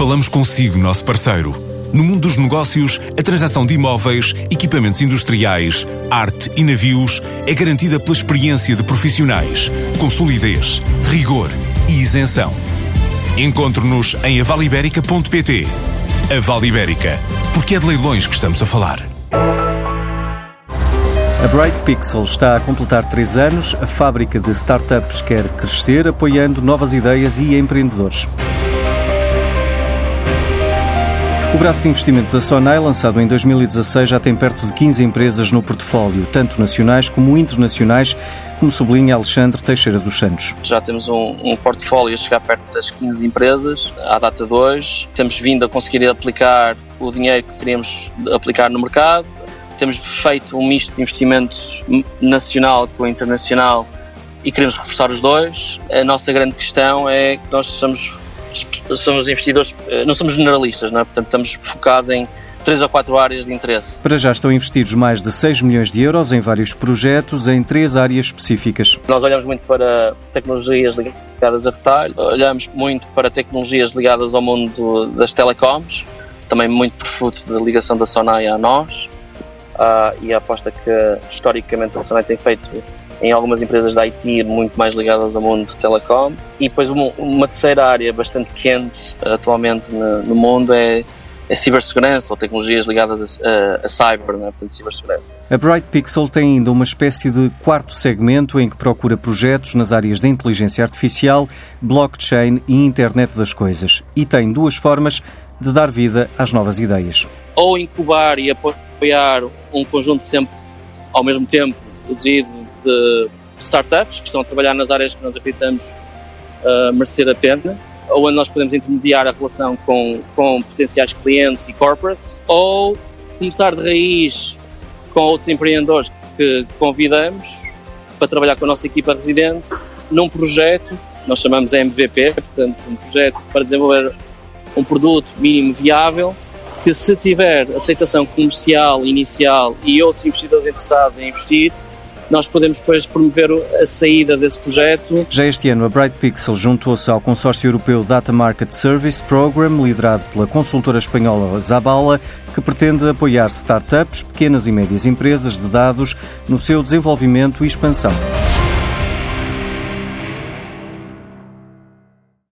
falamos consigo, nosso parceiro. No mundo dos negócios, a transação de imóveis, equipamentos industriais, arte e navios é garantida pela experiência de profissionais, com solidez, rigor e isenção. Encontre-nos em avaliberica.pt. A Vale Ibérica, porque é de leilões que estamos a falar. A Bright Pixel está a completar três anos. A fábrica de startups quer crescer, apoiando novas ideias e empreendedores. Braço de investimento da Sonai, lançado em 2016, já tem perto de 15 empresas no portfólio, tanto nacionais como internacionais, como sublinha Alexandre Teixeira dos Santos. Já temos um, um portfólio a chegar perto das 15 empresas, à data de hoje. Temos vindo a conseguir aplicar o dinheiro que queríamos aplicar no mercado. Temos feito um misto de investimentos nacional com internacional e queremos reforçar os dois. A nossa grande questão é que nós somos somos investidores, eh, não somos generalistas, não é? portanto estamos focados em três ou quatro áreas de interesse. Para já estão investidos mais de 6 milhões de euros em vários projetos em três áreas específicas. Nós olhamos muito para tecnologias ligadas a retalho, olhamos muito para tecnologias ligadas ao mundo das telecoms, também muito por fruto da ligação da Sonai a nós, uh, e a aposta que historicamente a Sonai tem feito em algumas empresas da IT muito mais ligadas ao mundo de telecom. E depois uma, uma terceira área bastante quente atualmente no, no mundo é a cibersegurança ou tecnologias ligadas a, a, a cyber, né, portanto, cibersegurança. A Bright Pixel tem ainda uma espécie de quarto segmento em que procura projetos nas áreas da inteligência artificial, blockchain e internet das coisas. E tem duas formas de dar vida às novas ideias. Ou incubar e apoiar um conjunto sempre ao mesmo tempo reduzido de startups que estão a trabalhar nas áreas que nós acreditamos uh, merecer a pena, ou onde nós podemos intermediar a relação com, com potenciais clientes e corporates, ou começar de raiz com outros empreendedores que convidamos para trabalhar com a nossa equipa residente num projeto, nós chamamos MVP, portanto, um projeto para desenvolver um produto mínimo viável que se tiver aceitação comercial inicial e outros investidores interessados em investir, nós podemos depois promover a saída desse projeto. Já este ano, a Bright Pixel juntou-se ao consórcio europeu Data Market Service Program, liderado pela consultora espanhola Zabala, que pretende apoiar startups, pequenas e médias empresas de dados no seu desenvolvimento e expansão.